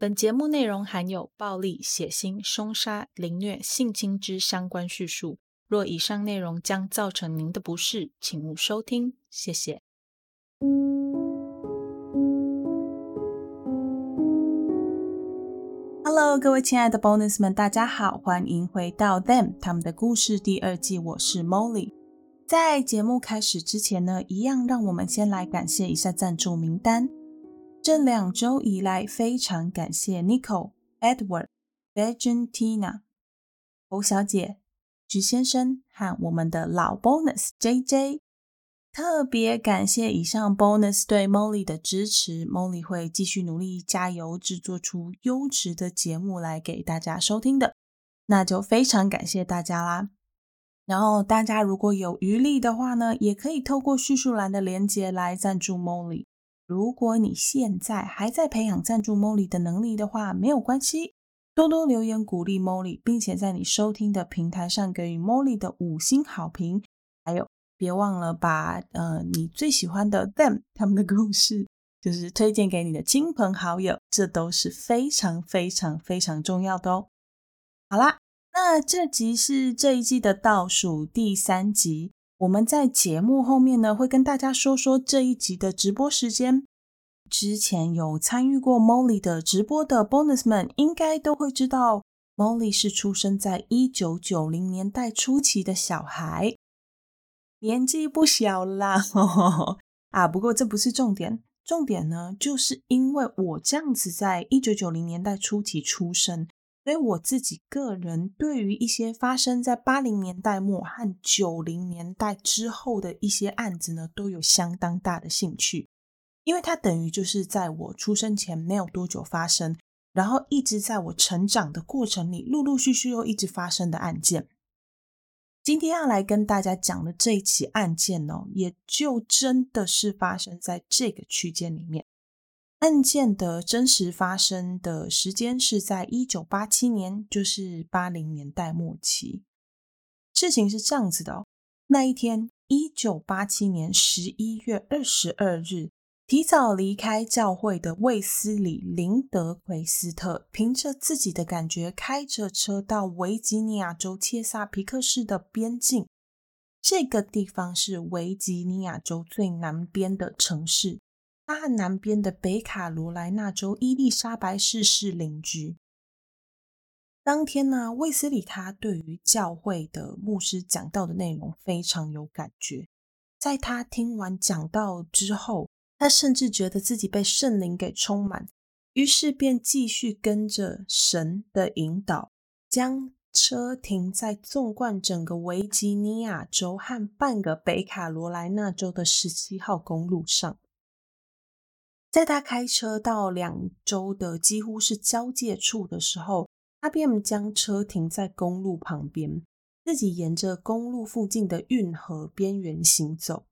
本节目内容含有暴力、血腥、凶杀、凌虐、性侵之相关叙述。若以上内容将造成您的不适，请勿收听。谢谢。Hello，各位亲爱的 Bonus 们，大家好，欢迎回到 Them 他们的故事第二季。我是 Molly。在节目开始之前呢，一样让我们先来感谢一下赞助名单。这两周以来，非常感谢 Nico、Edward、Valentina、侯小姐、徐先生和我们的老 Bonus JJ。特别感谢以上 Bonus 对 Molly 的支持，Molly 会继续努力加油，制作出优质的节目来给大家收听的。那就非常感谢大家啦。然后大家如果有余力的话呢，也可以透过叙述栏的连接来赞助 Molly。如果你现在还在培养赞助 Molly 的能力的话，没有关系，多多留言鼓励 Molly，并且在你收听的平台上给予 Molly 的五星好评。还有，别忘了把呃你最喜欢的 them 他们的故事，就是推荐给你的亲朋好友，这都是非常非常非常重要的哦。好啦，那这集是这一季的倒数第三集。我们在节目后面呢，会跟大家说说这一集的直播时间。之前有参与过 Molly 的直播的 Bonus 们，应该都会知道，Molly 是出生在一九九零年代初期的小孩，年纪不小啦。啊，不过这不是重点，重点呢，就是因为我这样子在一九九零年代初期出生。所以我自己个人对于一些发生在八零年代末和九零年代之后的一些案子呢，都有相当大的兴趣，因为它等于就是在我出生前没有多久发生，然后一直在我成长的过程里陆陆续续又一直发生的案件。今天要来跟大家讲的这一起案件呢，也就真的是发生在这个区间里面。案件的真实发生的时间是在一九八七年，就是八零年代末期。事情是这样子的哦，那一天，一九八七年十一月二十二日，提早离开教会的卫斯理·林德奎斯特，凭着自己的感觉，开着车到维吉尼亚州切萨皮克市的边境。这个地方是维吉尼亚州最南边的城市。他和南边的北卡罗来纳州伊丽莎白市是邻居。当天呢，卫斯理他对于教会的牧师讲到的内容非常有感觉。在他听完讲道之后，他甚至觉得自己被圣灵给充满，于是便继续跟着神的引导，将车停在纵贯整个维吉尼亚州和半个北卡罗来纳州的十七号公路上。在他开车到两州的几乎是交界处的时候，他便将车停在公路旁边，自己沿着公路附近的运河边缘行走。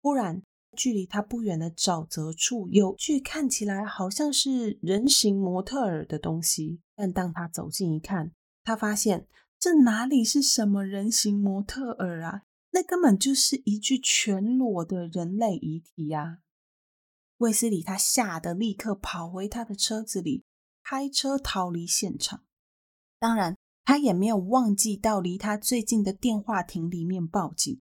忽然，距离他不远的沼泽处有具看起来好像是人形模特儿的东西，但当他走近一看，他发现这哪里是什么人形模特儿啊？那根本就是一具全裸的人类遗体呀！卫斯理他吓得立刻跑回他的车子里，开车逃离现场。当然，他也没有忘记到离他最近的电话亭里面报警。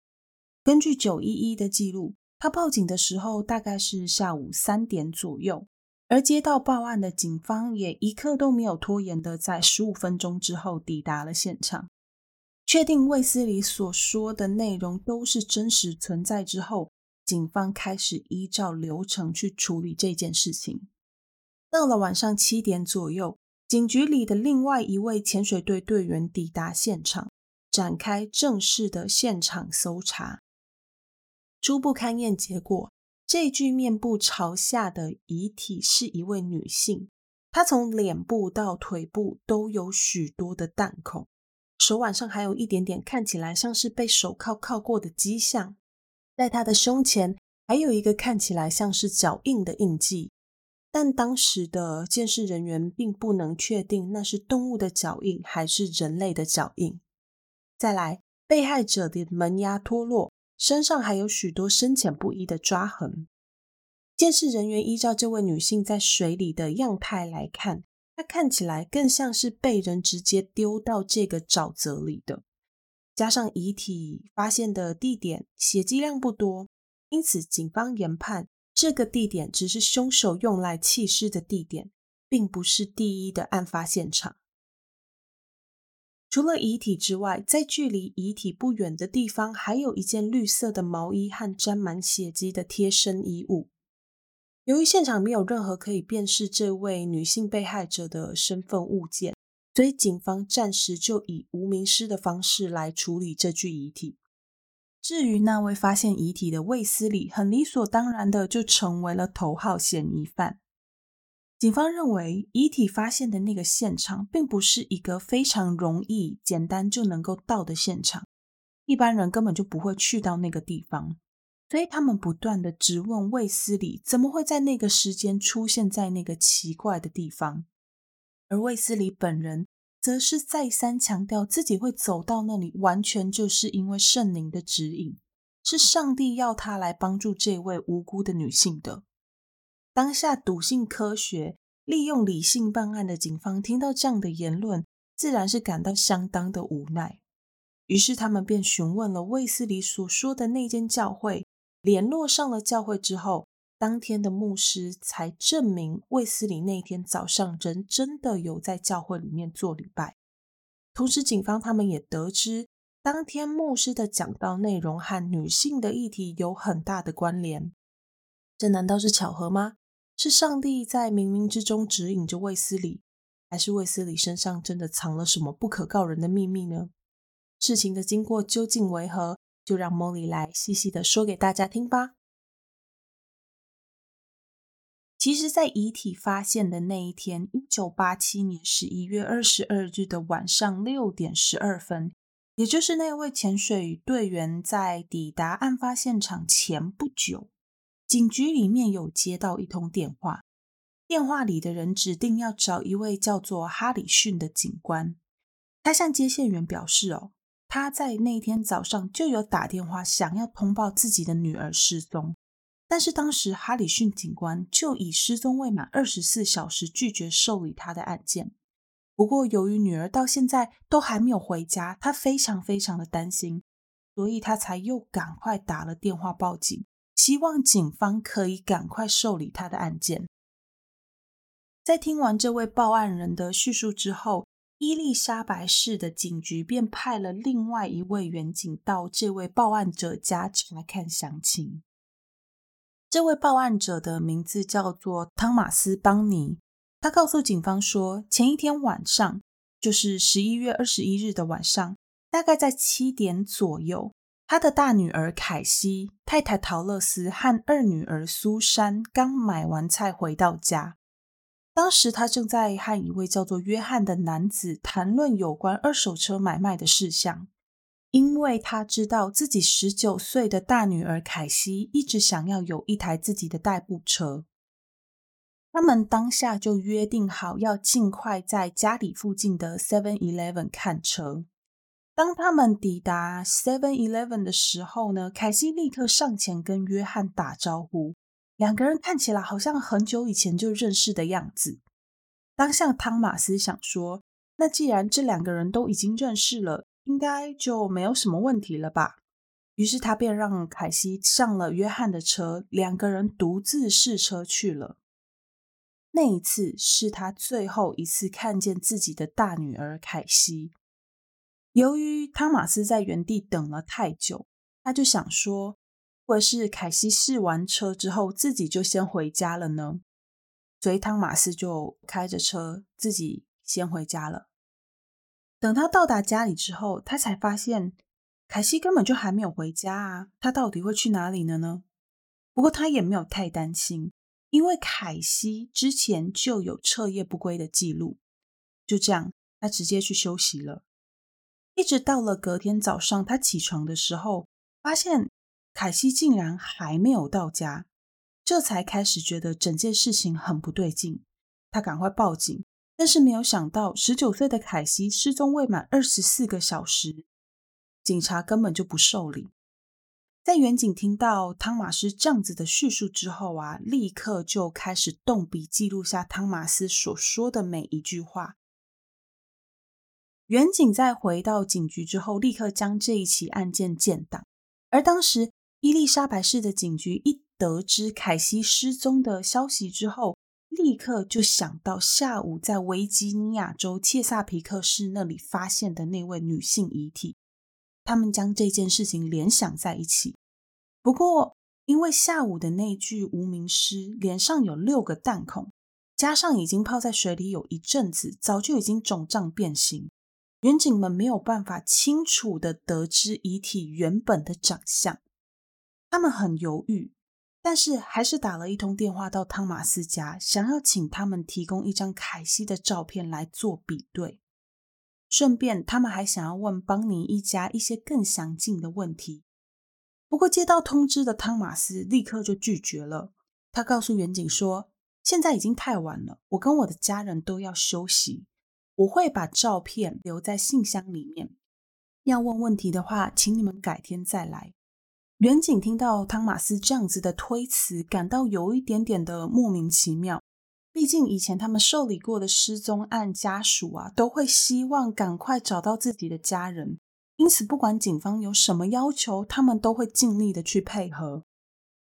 根据九一一的记录，他报警的时候大概是下午三点左右，而接到报案的警方也一刻都没有拖延的，在十五分钟之后抵达了现场。确定卫斯理所说的内容都是真实存在之后。警方开始依照流程去处理这件事情。到了晚上七点左右，警局里的另外一位潜水队队员抵达现场，展开正式的现场搜查。初步勘验结果，这具面部朝下的遗体是一位女性，她从脸部到腿部都有许多的弹孔，手腕上还有一点点看起来像是被手铐铐过的迹象。在他的胸前还有一个看起来像是脚印的印记，但当时的监视人员并不能确定那是动物的脚印还是人类的脚印。再来，被害者的门牙脱落，身上还有许多深浅不一的抓痕。监视人员依照这位女性在水里的样态来看，她看起来更像是被人直接丢到这个沼泽里的。加上遗体发现的地点血迹量不多，因此警方研判这个地点只是凶手用来弃尸的地点，并不是第一的案发现场。除了遗体之外，在距离遗体不远的地方，还有一件绿色的毛衣和沾满血迹的贴身衣物。由于现场没有任何可以辨识这位女性被害者的身份物件，所以警方暂时就以无名尸的方式来处理这具遗体。至于那位发现遗体的卫斯理，很理所当然的就成为了头号嫌疑犯。警方认为，遗体发现的那个现场并不是一个非常容易、简单就能够到的现场，一般人根本就不会去到那个地方。所以，他们不断的质问卫斯理，怎么会在那个时间出现在那个奇怪的地方？而卫斯理本人则是再三强调，自己会走到那里，完全就是因为圣灵的指引，是上帝要他来帮助这位无辜的女性的。当下笃信科学、利用理性办案的警方听到这样的言论，自然是感到相当的无奈。于是他们便询问了卫斯理所说的那间教会，联络上了教会之后，当天的牧师才证明卫斯理那天早上人真的有在教会里面做礼拜。同时，警方他们也得知，当天牧师的讲道内容和女性的议题有很大的关联。这难道是巧合吗？是上帝在冥冥之中指引着卫斯理，还是卫斯理身上真的藏了什么不可告人的秘密呢？事情的经过究竟为何？就让莫莉来细细的说给大家听吧。其实，在遗体发现的那一天，一九八七年十一月二十二日的晚上六点十二分，也就是那位潜水队员在抵达案发现场前不久。警局里面有接到一通电话，电话里的人指定要找一位叫做哈里逊的警官。他向接线员表示：“哦，他在那天早上就有打电话想要通报自己的女儿失踪，但是当时哈里逊警官就以失踪未满二十四小时拒绝受理他的案件。不过，由于女儿到现在都还没有回家，他非常非常的担心，所以他才又赶快打了电话报警。”希望警方可以赶快受理他的案件。在听完这位报案人的叙述之后，伊丽莎白市的警局便派了另外一位员警到这位报案者家查看详情。这位报案者的名字叫做汤马斯·邦尼。他告诉警方说，前一天晚上，就是十一月二十一日的晚上，大概在七点左右。他的大女儿凯西、太太陶乐斯和二女儿苏珊刚买完菜回到家，当时他正在和一位叫做约翰的男子谈论有关二手车买卖的事项，因为他知道自己十九岁的大女儿凯西一直想要有一台自己的代步车。他们当下就约定好要尽快在家里附近的 Seven Eleven 看车。当他们抵达 Seven Eleven 的时候呢，凯西立刻上前跟约翰打招呼，两个人看起来好像很久以前就认识的样子。当下汤马斯想说，那既然这两个人都已经认识了，应该就没有什么问题了吧？于是他便让凯西上了约翰的车，两个人独自试车去了。那一次是他最后一次看见自己的大女儿凯西。由于汤马斯在原地等了太久，他就想说，或是凯西试完车之后自己就先回家了呢？所以汤马斯就开着车自己先回家了。等他到达家里之后，他才发现凯西根本就还没有回家啊！他到底会去哪里了呢？不过他也没有太担心，因为凯西之前就有彻夜不归的记录。就这样，他直接去休息了。一直到了隔天早上，他起床的时候，发现凯西竟然还没有到家，这才开始觉得整件事情很不对劲。他赶快报警，但是没有想到，十九岁的凯西失踪未满二十四个小时，警察根本就不受理。在远景听到汤马斯这样子的叙述之后啊，立刻就开始动笔记录下汤马斯所说的每一句话。远景在回到警局之后，立刻将这一起案件建档。而当时伊丽莎白市的警局一得知凯西失踪的消息之后，立刻就想到下午在维吉尼亚州切萨皮克市那里发现的那位女性遗体。他们将这件事情联想在一起。不过，因为下午的那具无名尸脸上有六个弹孔，加上已经泡在水里有一阵子，早就已经肿胀变形。远警们没有办法清楚的得知遗体原本的长相，他们很犹豫，但是还是打了一通电话到汤马斯家，想要请他们提供一张凯西的照片来做比对。顺便，他们还想要问邦尼一家一些更详尽的问题。不过，接到通知的汤马斯立刻就拒绝了。他告诉远警说：“现在已经太晚了，我跟我的家人都要休息。”我会把照片留在信箱里面。要问问题的话，请你们改天再来。远景听到汤马斯这样子的推辞，感到有一点点的莫名其妙。毕竟以前他们受理过的失踪案家属啊，都会希望赶快找到自己的家人，因此不管警方有什么要求，他们都会尽力的去配合。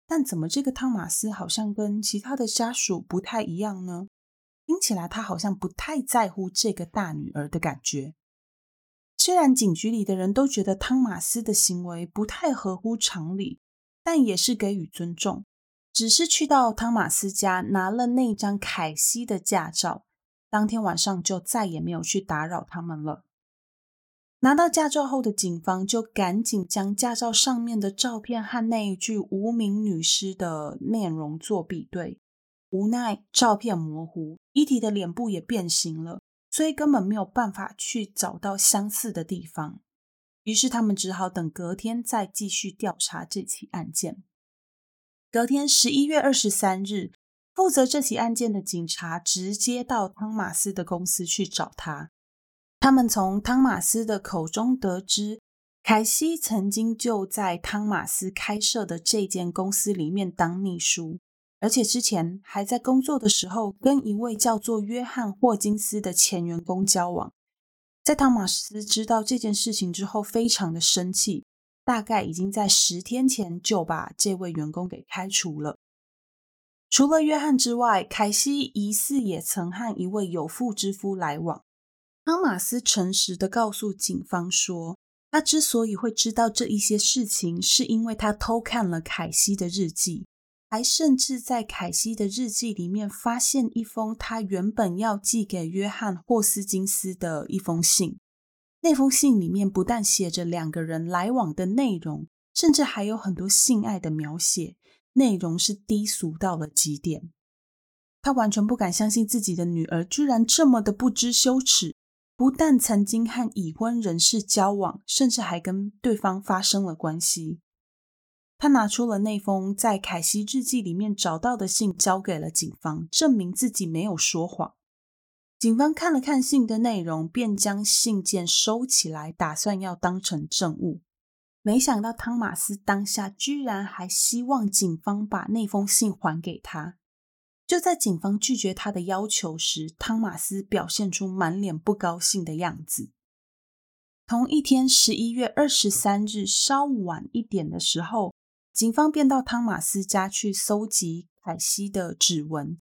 但怎么这个汤马斯好像跟其他的家属不太一样呢？听起来他好像不太在乎这个大女儿的感觉。虽然警局里的人都觉得汤马斯的行为不太合乎常理，但也是给予尊重。只是去到汤马斯家拿了那张凯西的驾照，当天晚上就再也没有去打扰他们了。拿到驾照后的警方就赶紧将驾照上面的照片和那一具无名女尸的面容做比对。无奈照片模糊，遗体的脸部也变形了，所以根本没有办法去找到相似的地方。于是他们只好等隔天再继续调查这起案件。隔天十一月二十三日，负责这起案件的警察直接到汤马斯的公司去找他。他们从汤马斯的口中得知，凯西曾经就在汤马斯开设的这间公司里面当秘书。而且之前还在工作的时候，跟一位叫做约翰霍金斯的前员工交往。在汤马斯知道这件事情之后，非常的生气，大概已经在十天前就把这位员工给开除了。除了约翰之外，凯西疑似也曾和一位有妇之夫来往。汤马斯诚实的告诉警方说，他之所以会知道这一些事情，是因为他偷看了凯西的日记。还甚至在凯西的日记里面发现一封他原本要寄给约翰霍斯金斯的一封信。那封信里面不但写着两个人来往的内容，甚至还有很多性爱的描写，内容是低俗到了极点。他完全不敢相信自己的女儿居然这么的不知羞耻，不但曾经和已婚人士交往，甚至还跟对方发生了关系。他拿出了那封在凯西日记里面找到的信，交给了警方，证明自己没有说谎。警方看了看信的内容，便将信件收起来，打算要当成证物。没想到汤马斯当下居然还希望警方把那封信还给他。就在警方拒绝他的要求时，汤马斯表现出满脸不高兴的样子。同一天，十一月二十三日稍晚一点的时候。警方便到汤马斯家去搜集凯西的指纹。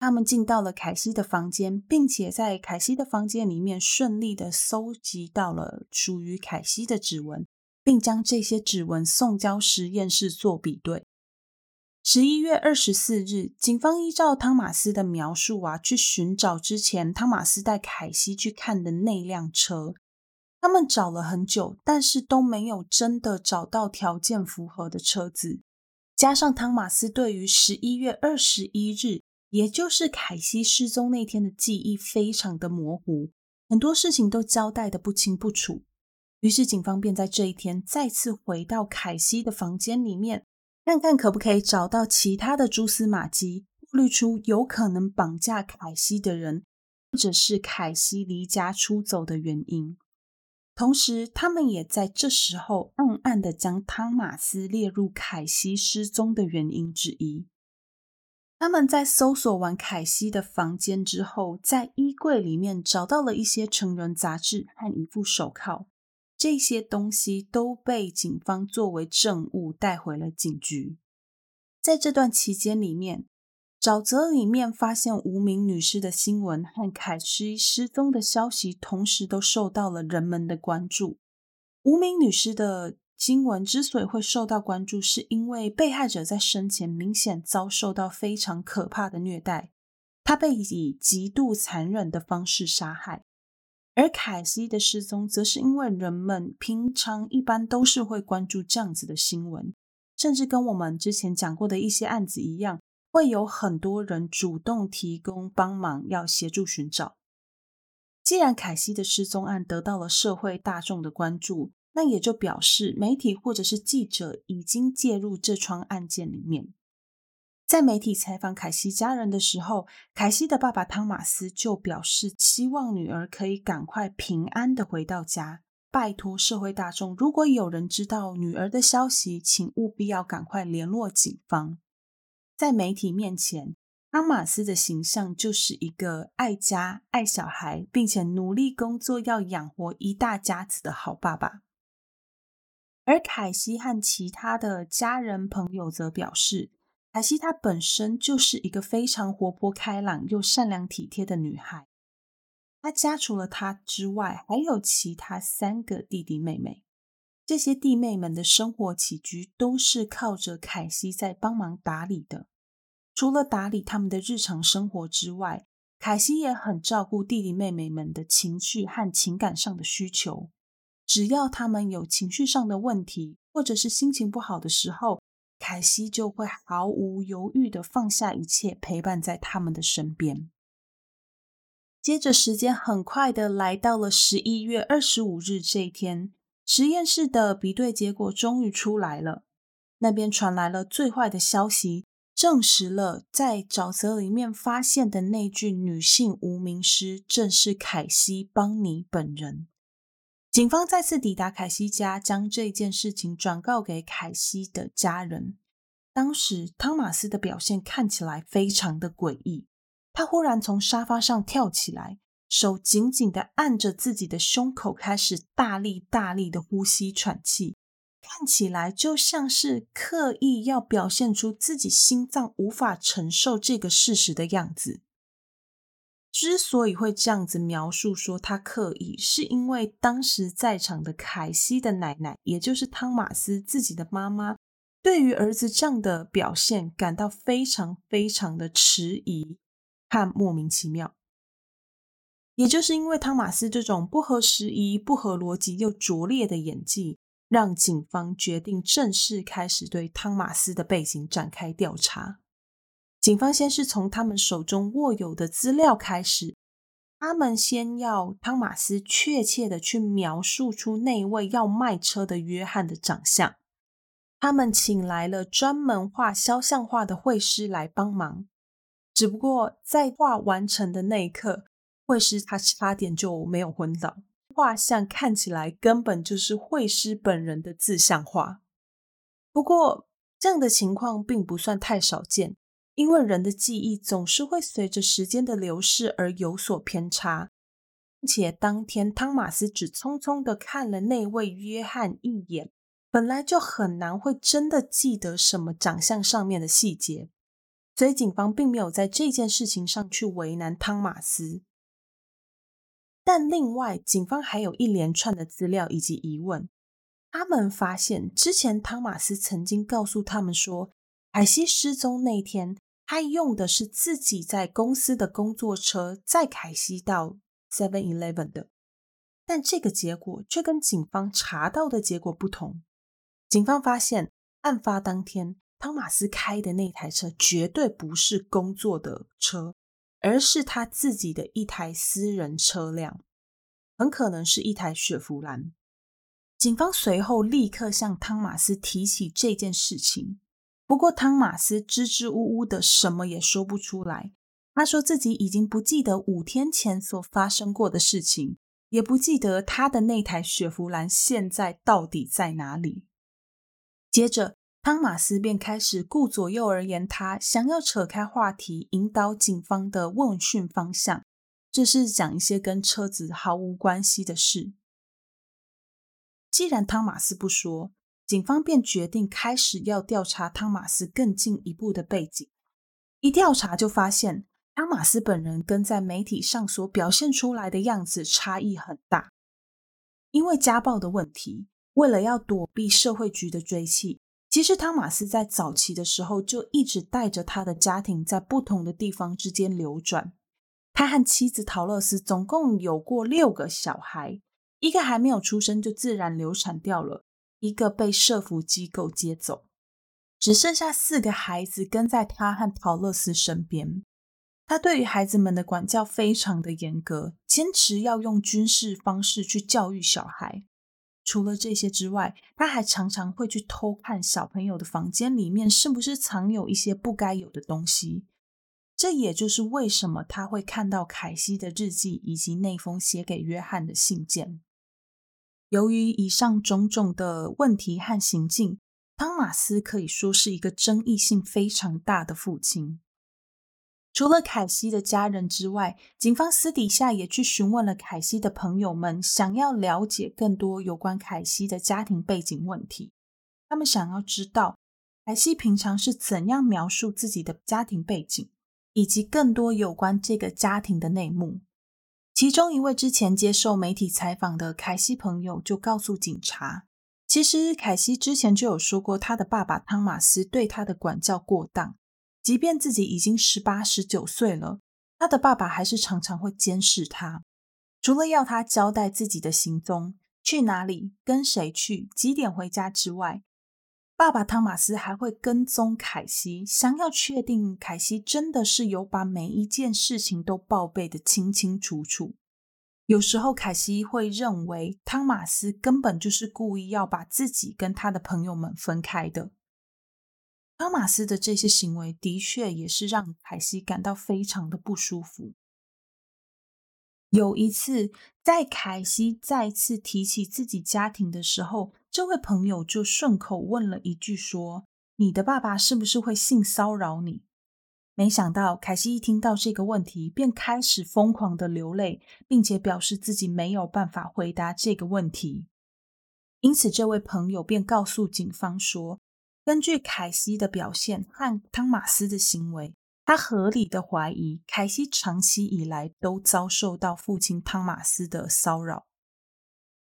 他们进到了凯西的房间，并且在凯西的房间里面顺利的搜集到了属于凯西的指纹，并将这些指纹送交实验室做比对。十一月二十四日，警方依照汤马斯的描述啊，去寻找之前汤马斯带凯西去看的那辆车。他们找了很久，但是都没有真的找到条件符合的车子。加上汤马斯对于十一月二十一日，也就是凯西失踪那天的记忆非常的模糊，很多事情都交代得不清不楚。于是警方便在这一天再次回到凯西的房间里面，看看可不可以找到其他的蛛丝马迹，过滤出有可能绑架凯西的人，或者是凯西离家出走的原因。同时，他们也在这时候暗暗的将汤马斯列入凯西失踪的原因之一。他们在搜索完凯西的房间之后，在衣柜里面找到了一些成人杂志和一副手铐，这些东西都被警方作为证物带回了警局。在这段期间里面，沼泽里面发现无名女尸的新闻和凯西失踪的消息，同时都受到了人们的关注。无名女尸的新闻之所以会受到关注，是因为被害者在生前明显遭受到非常可怕的虐待，她被以极度残忍的方式杀害。而凯西的失踪，则是因为人们平常一般都是会关注这样子的新闻，甚至跟我们之前讲过的一些案子一样。会有很多人主动提供帮忙，要协助寻找。既然凯西的失踪案得到了社会大众的关注，那也就表示媒体或者是记者已经介入这桩案件里面。在媒体采访凯西家人的时候，凯西的爸爸汤马斯就表示，希望女儿可以赶快平安的回到家。拜托社会大众，如果有人知道女儿的消息，请务必要赶快联络警方。在媒体面前，阿马斯的形象就是一个爱家、爱小孩，并且努力工作要养活一大家子的好爸爸。而凯西和其他的家人朋友则表示，凯西她本身就是一个非常活泼开朗又善良体贴的女孩。她家除了她之外，还有其他三个弟弟妹妹。这些弟妹们的生活起居都是靠着凯西在帮忙打理的。除了打理他们的日常生活之外，凯西也很照顾弟弟妹妹们的情绪和情感上的需求。只要他们有情绪上的问题，或者是心情不好的时候，凯西就会毫无犹豫的放下一切，陪伴在他们的身边。接着，时间很快的来到了十一月二十五日这一天。实验室的比对结果终于出来了，那边传来了最坏的消息，证实了在沼泽里面发现的那具女性无名尸正是凯西·邦尼本人。警方再次抵达凯西家，将这件事情转告给凯西的家人。当时汤马斯的表现看起来非常的诡异，他忽然从沙发上跳起来。手紧紧的按着自己的胸口，开始大力大力的呼吸喘气，看起来就像是刻意要表现出自己心脏无法承受这个事实的样子。之所以会这样子描述说他刻意，是因为当时在场的凯西的奶奶，也就是汤马斯自己的妈妈，对于儿子这样的表现感到非常非常的迟疑和莫名其妙。也就是因为汤马斯这种不合时宜、不合逻辑又拙劣的演技，让警方决定正式开始对汤马斯的背景展开调查。警方先是从他们手中握有的资料开始，他们先要汤马斯确切的去描述出那位要卖车的约翰的长相。他们请来了专门画肖像画的绘师来帮忙，只不过在画完成的那一刻，绘师他八点就没有昏倒，画像看起来根本就是绘师本人的自像画。不过这样的情况并不算太少见，因为人的记忆总是会随着时间的流逝而有所偏差。并且当天汤马斯只匆匆的看了那位约翰一眼，本来就很难会真的记得什么长相上面的细节，所以警方并没有在这件事情上去为难汤马斯。但另外，警方还有一连串的资料以及疑问。他们发现，之前汤马斯曾经告诉他们说，凯西失踪那天，他用的是自己在公司的工作车载凯西到 Seven Eleven 的。但这个结果却跟警方查到的结果不同。警方发现，案发当天，汤马斯开的那台车绝对不是工作的车。而是他自己的一台私人车辆，很可能是一台雪佛兰。警方随后立刻向汤马斯提起这件事情，不过汤马斯支支吾吾的，什么也说不出来。他说自己已经不记得五天前所发生过的事情，也不记得他的那台雪佛兰现在到底在哪里。接着，汤马斯便开始顾左右而言他，想要扯开话题，引导警方的问讯方向，这是讲一些跟车子毫无关系的事。既然汤马斯不说，警方便决定开始要调查汤马斯更进一步的背景。一调查就发现，汤马斯本人跟在媒体上所表现出来的样子差异很大。因为家暴的问题，为了要躲避社会局的追缉。其实，汤马斯在早期的时候就一直带着他的家庭在不同的地方之间流转。他和妻子陶乐丝总共有过六个小孩，一个还没有出生就自然流产掉了，一个被社福机构接走，只剩下四个孩子跟在他和陶乐丝身边。他对于孩子们的管教非常的严格，坚持要用军事方式去教育小孩。除了这些之外，他还常常会去偷看小朋友的房间里面是不是藏有一些不该有的东西。这也就是为什么他会看到凯西的日记以及那封写给约翰的信件。由于以上种种的问题和行径，汤马斯可以说是一个争议性非常大的父亲。除了凯西的家人之外，警方私底下也去询问了凯西的朋友们，想要了解更多有关凯西的家庭背景问题。他们想要知道凯西平常是怎样描述自己的家庭背景，以及更多有关这个家庭的内幕。其中一位之前接受媒体采访的凯西朋友就告诉警察，其实凯西之前就有说过，他的爸爸汤马斯对他的管教过当。即便自己已经十八、十九岁了，他的爸爸还是常常会监视他。除了要他交代自己的行踪、去哪里、跟谁去、几点回家之外，爸爸汤马斯还会跟踪凯西，想要确定凯西真的是有把每一件事情都报备的清清楚楚。有时候，凯西会认为汤马斯根本就是故意要把自己跟他的朋友们分开的。汤马斯的这些行为的确也是让凯西感到非常的不舒服。有一次，在凯西再次提起自己家庭的时候，这位朋友就顺口问了一句说：“你的爸爸是不是会性骚扰你？”没想到凯西一听到这个问题，便开始疯狂的流泪，并且表示自己没有办法回答这个问题。因此，这位朋友便告诉警方说，根据凯西的表现和汤马斯的行为，他合理的怀疑凯西长期以来都遭受到父亲汤马斯的骚扰。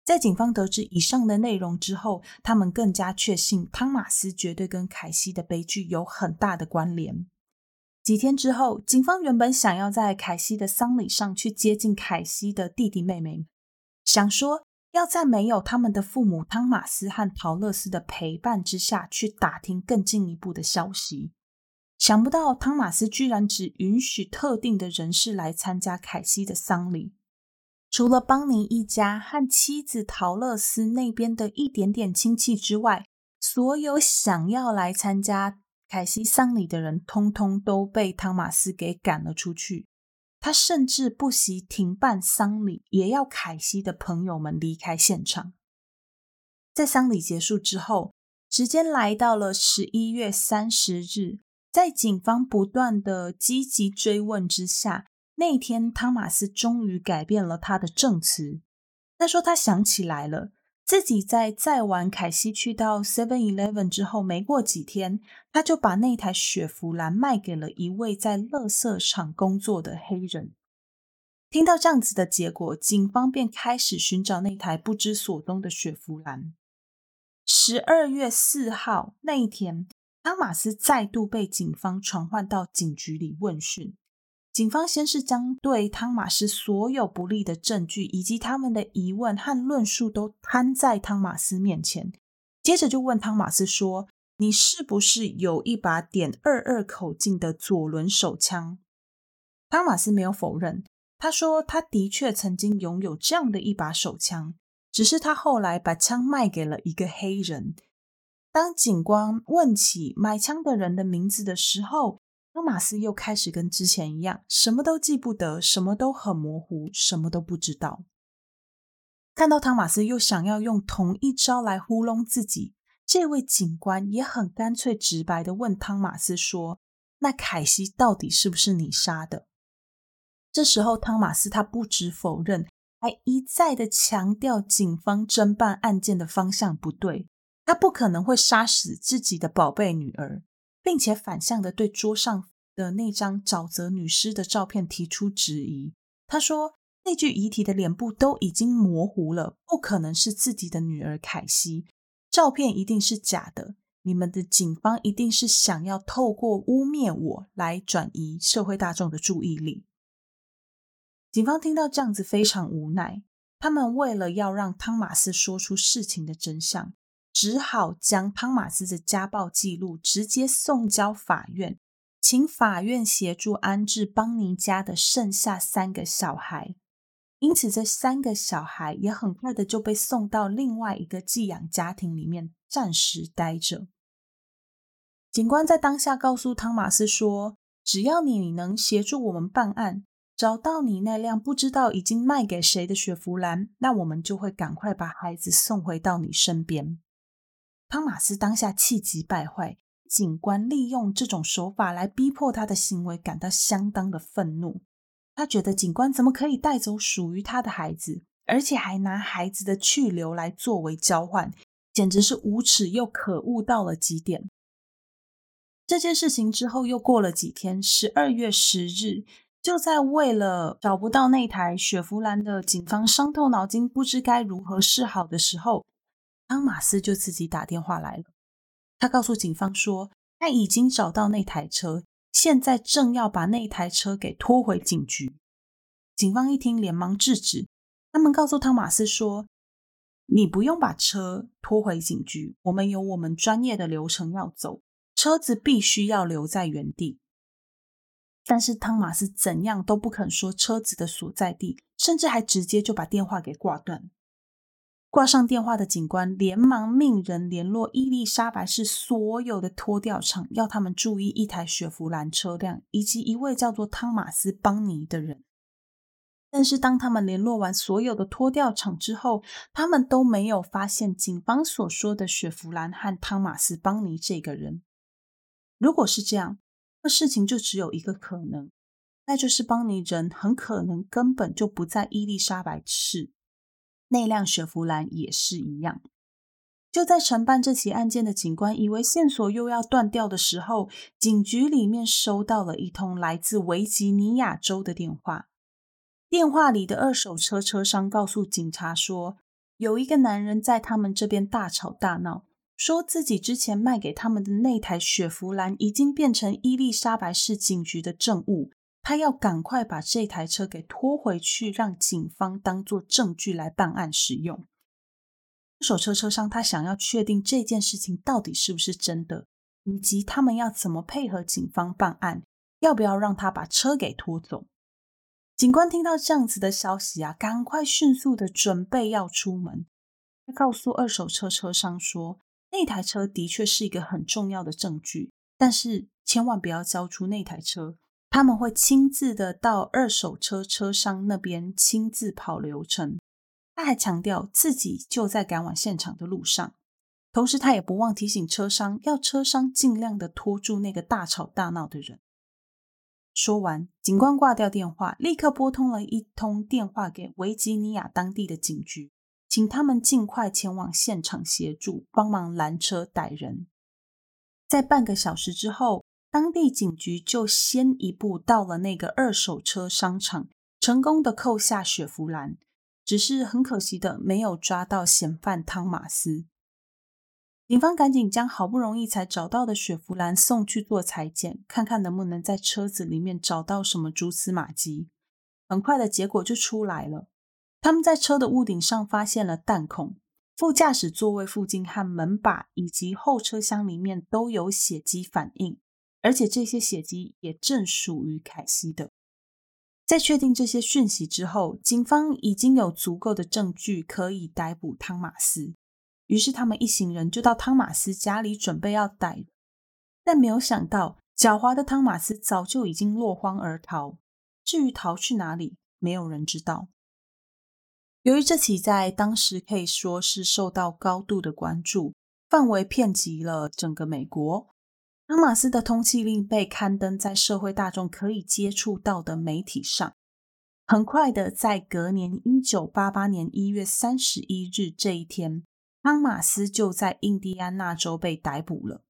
在警方得知以上的内容之后，他们更加确信汤马斯绝对跟凯西的悲剧有很大的关联。几天之后，警方原本想要在凯西的丧礼上去接近凯西的弟弟妹妹，想说。要在没有他们的父母汤马斯和陶乐丝的陪伴之下去打听更进一步的消息，想不到汤马斯居然只允许特定的人士来参加凯西的丧礼，除了邦尼一家和妻子陶乐斯那边的一点点亲戚之外，所有想要来参加凯西丧礼的人，通通都被汤马斯给赶了出去。他甚至不惜停办丧礼，也要凯西的朋友们离开现场。在丧礼结束之后，时间来到了十一月三十日，在警方不断的积极追问之下，那天汤马斯终于改变了他的证词。他说他想起来了。自己在载完凯西去到 Seven Eleven 之后，没过几天，他就把那台雪佛兰卖给了一位在垃圾场工作的黑人。听到这样子的结果，警方便开始寻找那台不知所踪的雪佛兰。十二月四号那一天，汤马斯再度被警方传唤到警局里问讯。警方先是将对汤马斯所有不利的证据以及他们的疑问和论述都摊在汤马斯面前，接着就问汤马斯说：“你是不是有一把点二二口径的左轮手枪？”汤马斯没有否认，他说他的确曾经拥有这样的一把手枪，只是他后来把枪卖给了一个黑人。当警官问起买枪的人的名字的时候，汤马斯又开始跟之前一样，什么都记不得，什么都很模糊，什么都不知道。看到汤马斯又想要用同一招来糊弄自己，这位警官也很干脆直白的问汤马斯说：“那凯西到底是不是你杀的？”这时候，汤马斯他不止否认，还一再的强调警方侦办案件的方向不对，他不可能会杀死自己的宝贝女儿，并且反向的对桌上的那张沼泽女尸的照片提出质疑。他说：“那具遗体的脸部都已经模糊了，不可能是自己的女儿凯西，照片一定是假的。你们的警方一定是想要透过污蔑我来转移社会大众的注意力。”警方听到这样子非常无奈，他们为了要让汤马斯说出事情的真相，只好将汤马斯的家暴记录直接送交法院，请法院协助安置邦尼家的剩下三个小孩。因此，这三个小孩也很快的就被送到另外一个寄养家庭里面暂时待着。警官在当下告诉汤马斯说：“只要你能协助我们办案。”找到你那辆不知道已经卖给谁的雪佛兰，那我们就会赶快把孩子送回到你身边。汤马斯当下气急败坏，警官利用这种手法来逼迫他的行为感到相当的愤怒。他觉得警官怎么可以带走属于他的孩子，而且还拿孩子的去留来作为交换，简直是无耻又可恶到了极点。这件事情之后又过了几天，十二月十日。就在为了找不到那台雪佛兰的警方伤透脑筋，不知该如何是好的时候，汤马斯就自己打电话来了。他告诉警方说，他已经找到那台车，现在正要把那台车给拖回警局。警方一听，连忙制止。他们告诉汤马斯说：“你不用把车拖回警局，我们有我们专业的流程要走，车子必须要留在原地。”但是汤马斯怎样都不肯说车子的所在地，甚至还直接就把电话给挂断。挂上电话的警官连忙命人联络伊丽莎白市所有的拖吊场，要他们注意一台雪佛兰车辆以及一位叫做汤马斯·邦尼的人。但是当他们联络完所有的拖吊场之后，他们都没有发现警方所说的雪佛兰和汤马斯·邦尼这个人。如果是这样，那事情就只有一个可能，那就是邦尼人很可能根本就不在伊丽莎白市，那辆雪佛兰也是一样。就在承办这起案件的警官以为线索又要断掉的时候，警局里面收到了一通来自维吉尼亚州的电话。电话里的二手车车商告诉警察说，有一个男人在他们这边大吵大闹。说自己之前卖给他们的那台雪佛兰已经变成伊丽莎白市警局的证物，他要赶快把这台车给拖回去，让警方当做证据来办案使用。二手车车商他想要确定这件事情到底是不是真的，以及他们要怎么配合警方办案，要不要让他把车给拖走。警官听到这样子的消息啊，赶快迅速的准备要出门，他告诉二手车车商说。那台车的确是一个很重要的证据，但是千万不要交出那台车。他们会亲自的到二手车车商那边亲自跑流程。他还强调自己就在赶往现场的路上，同时他也不忘提醒车商，要车商尽量的拖住那个大吵大闹的人。说完，警官挂掉电话，立刻拨通了一通电话给维吉尼亚当地的警局。请他们尽快前往现场协助，帮忙拦车逮人。在半个小时之后，当地警局就先一步到了那个二手车商场，成功的扣下雪佛兰。只是很可惜的，没有抓到嫌犯汤马斯。警方赶紧将好不容易才找到的雪佛兰送去做裁剪，看看能不能在车子里面找到什么蛛丝马迹。很快的结果就出来了。他们在车的屋顶上发现了弹孔，副驾驶座位附近和门把以及后车厢里面都有血迹反应，而且这些血迹也正属于凯西的。在确定这些讯息之后，警方已经有足够的证据可以逮捕汤马斯，于是他们一行人就到汤马斯家里准备要逮，但没有想到狡猾的汤马斯早就已经落荒而逃。至于逃去哪里，没有人知道。由于这起在当时可以说是受到高度的关注，范围遍及了整个美国，汤马斯的通缉令被刊登在社会大众可以接触到的媒体上。很快的，在隔年一九八八年一月三十一日这一天，汤马斯就在印第安纳州被逮捕了。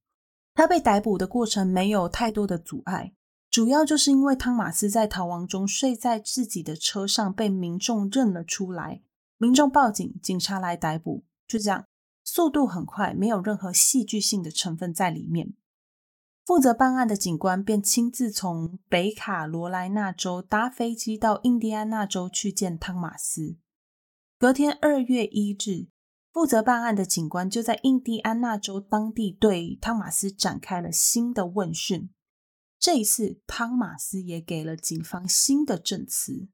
他被逮捕的过程没有太多的阻碍。主要就是因为汤马斯在逃亡中睡在自己的车上，被民众认了出来。民众报警，警察来逮捕，就这样，速度很快，没有任何戏剧性的成分在里面。负责办案的警官便亲自从北卡罗来纳州搭飞机到印第安纳州去见汤马斯。隔天二月一日，负责办案的警官就在印第安纳州当地对汤马斯展开了新的问讯。这一次，汤马斯也给了警方新的证词。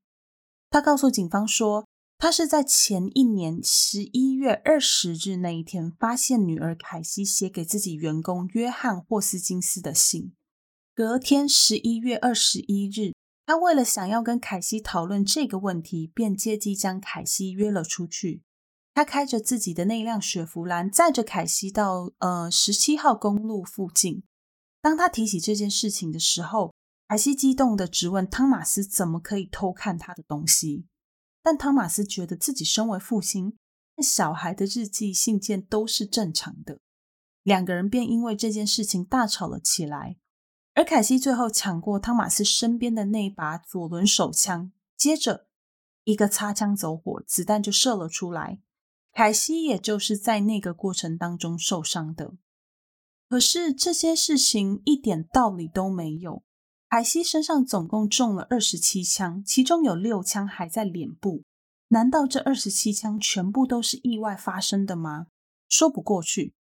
他告诉警方说，他是在前一年十一月二十日那一天，发现女儿凯西写给自己员工约翰霍斯金斯的信。隔天十一月二十一日，他为了想要跟凯西讨论这个问题，便借机将凯西约了出去。他开着自己的那辆雪佛兰，载着凯西到呃十七号公路附近。当他提起这件事情的时候，凯西激动的质问汤马斯怎么可以偷看他的东西。但汤马斯觉得自己身为父亲，小孩的日记、信件都是正常的。两个人便因为这件事情大吵了起来。而凯西最后抢过汤马斯身边的那把左轮手枪，接着一个擦枪走火，子弹就射了出来。凯西也就是在那个过程当中受伤的。可是这些事情一点道理都没有。凯西身上总共中了二十七枪，其中有六枪还在脸部。难道这二十七枪全部都是意外发生的吗？说不过去。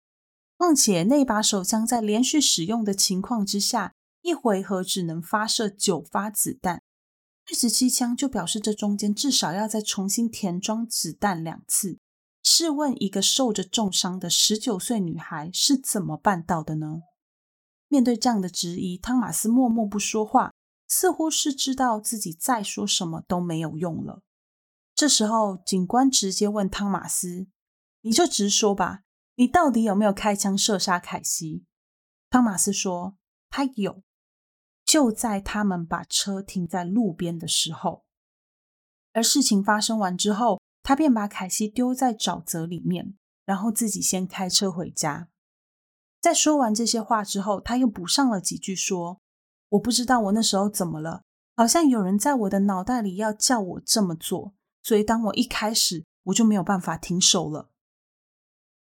况且那把手枪在连续使用的情况之下，一回合只能发射九发子弹。二十七枪就表示这中间至少要再重新填装子弹两次。试问一个受着重伤的十九岁女孩是怎么办到的呢？面对这样的质疑，汤马斯默默不说话，似乎是知道自己再说什么都没有用了。这时候，警官直接问汤马斯：“你就直说吧，你到底有没有开枪射杀凯西？”汤马斯说：“他有，就在他们把车停在路边的时候。”而事情发生完之后，他便把凯西丢在沼泽里面，然后自己先开车回家。在说完这些话之后，他又补上了几句，说：“我不知道我那时候怎么了，好像有人在我的脑袋里要叫我这么做，所以当我一开始，我就没有办法停手了。”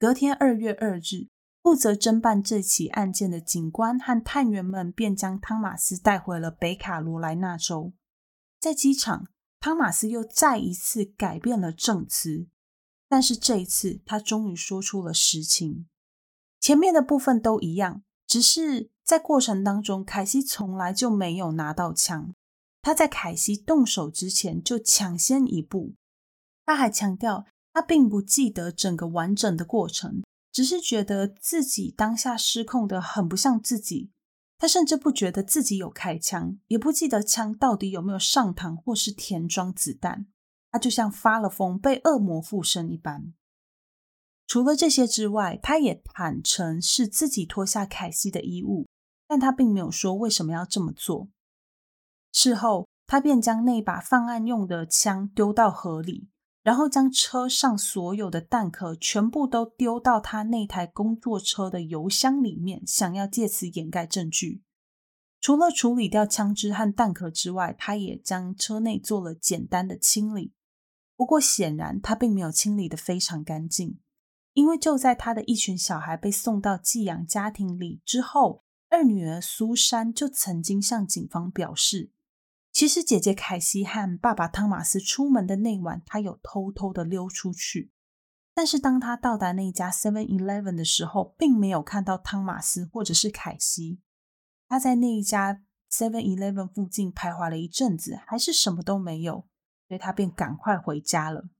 隔天二月二日，负责侦办这起案件的警官和探员们便将汤马斯带回了北卡罗来纳州，在机场。汤马斯又再一次改变了证词，但是这一次他终于说出了实情。前面的部分都一样，只是在过程当中，凯西从来就没有拿到枪。他在凯西动手之前就抢先一步。他还强调，他并不记得整个完整的过程，只是觉得自己当下失控得很不像自己。他甚至不觉得自己有开枪，也不记得枪到底有没有上膛或是填装子弹。他就像发了疯、被恶魔附身一般。除了这些之外，他也坦诚是自己脱下凯西的衣物，但他并没有说为什么要这么做。事后，他便将那把犯案用的枪丢到河里。然后将车上所有的弹壳全部都丢到他那台工作车的油箱里面，想要借此掩盖证据。除了处理掉枪支和弹壳之外，他也将车内做了简单的清理。不过显然他并没有清理得非常干净，因为就在他的一群小孩被送到寄养家庭里之后，二女儿苏珊就曾经向警方表示。其实，姐姐凯西和爸爸汤马斯出门的那晚，她有偷偷的溜出去。但是，当她到达那家 Seven Eleven 的时候，并没有看到汤马斯或者是凯西。她在那一家 Seven Eleven 附近徘徊了一阵子，还是什么都没有，所以她便赶快回家了。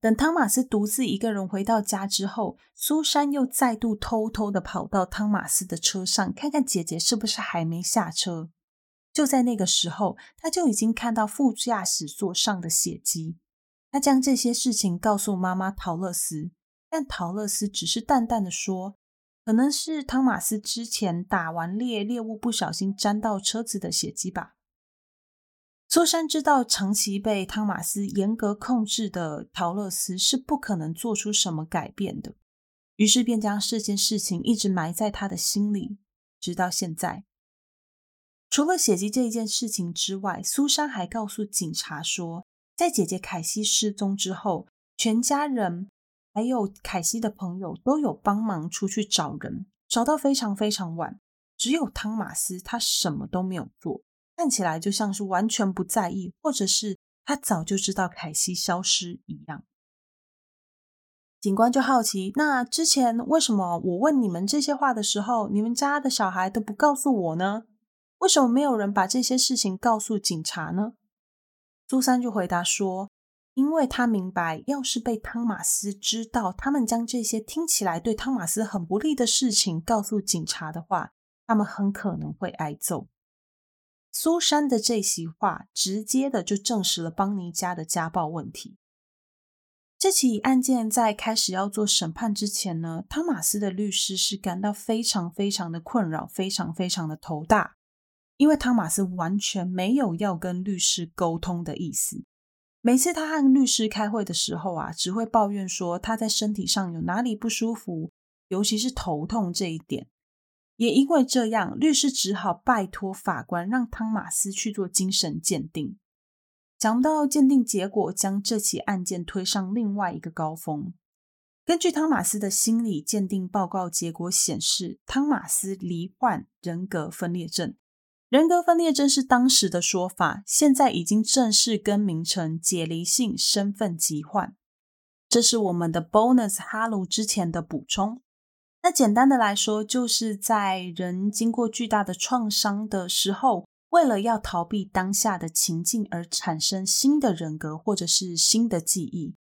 等汤马斯独自一个人回到家之后，苏珊又再度偷偷的跑到汤马斯的车上，看看姐姐是不是还没下车。就在那个时候，他就已经看到副驾驶座上的血迹。他将这些事情告诉妈妈桃乐丝，但桃乐丝只是淡淡的说：“可能是汤马斯之前打完猎，猎物不小心沾到车子的血迹吧。”苏珊知道，长期被汤马斯严格控制的桃乐丝是不可能做出什么改变的，于是便将这件事情一直埋在他的心里，直到现在。除了血迹这一件事情之外，苏珊还告诉警察说，在姐姐凯西失踪之后，全家人还有凯西的朋友都有帮忙出去找人，找到非常非常晚，只有汤马斯他什么都没有做。看起来就像是完全不在意，或者是他早就知道凯西消失一样。警官就好奇，那之前为什么我问你们这些话的时候，你们家的小孩都不告诉我呢？为什么没有人把这些事情告诉警察呢？苏珊就回答说，因为他明白，要是被汤马斯知道他们将这些听起来对汤马斯很不利的事情告诉警察的话，他们很可能会挨揍。苏珊的这席话，直接的就证实了邦尼家的家暴问题。这起案件在开始要做审判之前呢，汤马斯的律师是感到非常非常的困扰，非常非常的头大，因为汤马斯完全没有要跟律师沟通的意思。每次他和律师开会的时候啊，只会抱怨说他在身体上有哪里不舒服，尤其是头痛这一点。也因为这样，律师只好拜托法官让汤马斯去做精神鉴定。讲到鉴定结果将这起案件推上另外一个高峰。根据汤马斯的心理鉴定报告结果显示，汤马斯罹患人格分裂症。人格分裂症是当时的说法，现在已经正式更名成解离性身份疾患。这是我们的 bonus 哈鲁之前的补充。那简单的来说，就是在人经过巨大的创伤的时候，为了要逃避当下的情境而产生新的人格或者是新的记忆。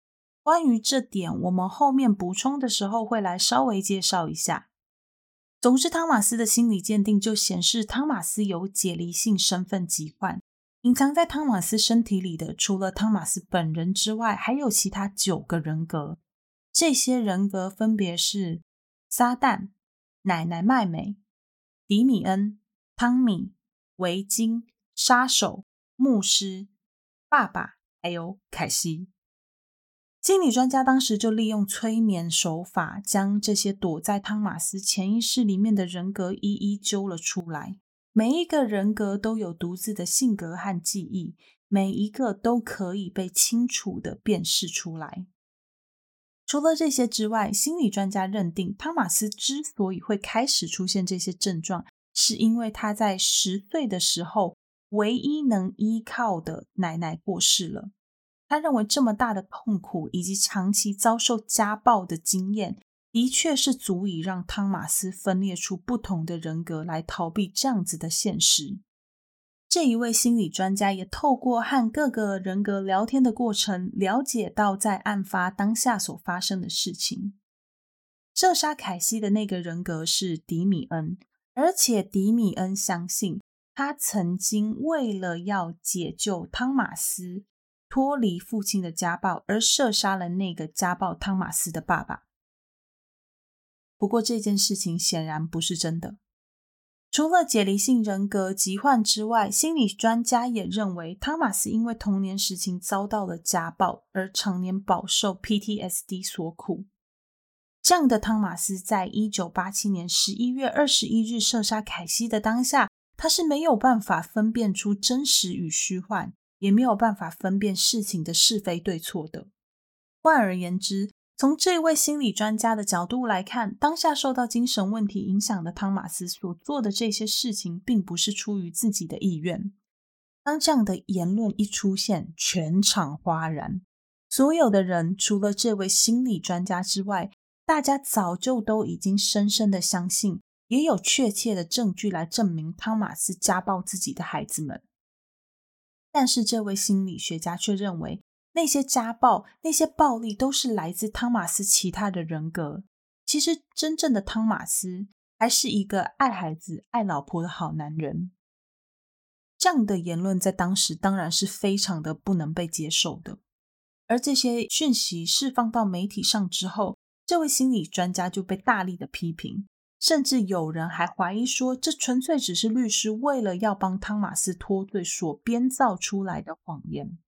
关于这点，我们后面补充的时候会来稍微介绍一下。总之，汤马斯的心理鉴定就显示汤马斯有解离性身份疾患，隐藏在汤马斯身体里的，除了汤马斯本人之外，还有其他九个人格。这些人格分别是。撒旦、奶奶麦美、迪米恩、汤米、维金、杀手、牧师、爸爸，还有凯西。心理专家当时就利用催眠手法，将这些躲在汤马斯潜意识里面的人格一一揪了出来。每一个人格都有独自的性格和记忆，每一个都可以被清楚的辨识出来。除了这些之外，心理专家认定汤马斯之所以会开始出现这些症状，是因为他在十岁的时候，唯一能依靠的奶奶过世了。他认为这么大的痛苦以及长期遭受家暴的经验，的确是足以让汤马斯分裂出不同的人格来逃避这样子的现实。这一位心理专家也透过和各个人格聊天的过程，了解到在案发当下所发生的事情。射杀凯西的那个人格是迪米恩，而且迪米恩相信他曾经为了要解救汤马斯脱离父亲的家暴，而射杀了那个家暴汤马斯的爸爸。不过这件事情显然不是真的。除了解离性人格疾患之外，心理专家也认为汤马斯因为童年时期遭到了家暴，而常年饱受 PTSD 所苦。这样的汤马斯在一九八七年十一月二十一日射杀凯西的当下，他是没有办法分辨出真实与虚幻，也没有办法分辨事情的是非对错的。换而言之，从这位心理专家的角度来看，当下受到精神问题影响的汤马斯所做的这些事情，并不是出于自己的意愿。当这样的言论一出现，全场哗然。所有的人，除了这位心理专家之外，大家早就都已经深深的相信，也有确切的证据来证明汤马斯家暴自己的孩子们。但是，这位心理学家却认为，那些家暴、那些暴力都是来自汤马斯其他的人格。其实，真正的汤马斯还是一个爱孩子、爱老婆的好男人。这样的言论在当时当然是非常的不能被接受的。而这些讯息释放到媒体上之后，这位心理专家就被大力的批评，甚至有人还怀疑说，这纯粹只是律师为了要帮汤马斯脱罪所编造出来的谎言。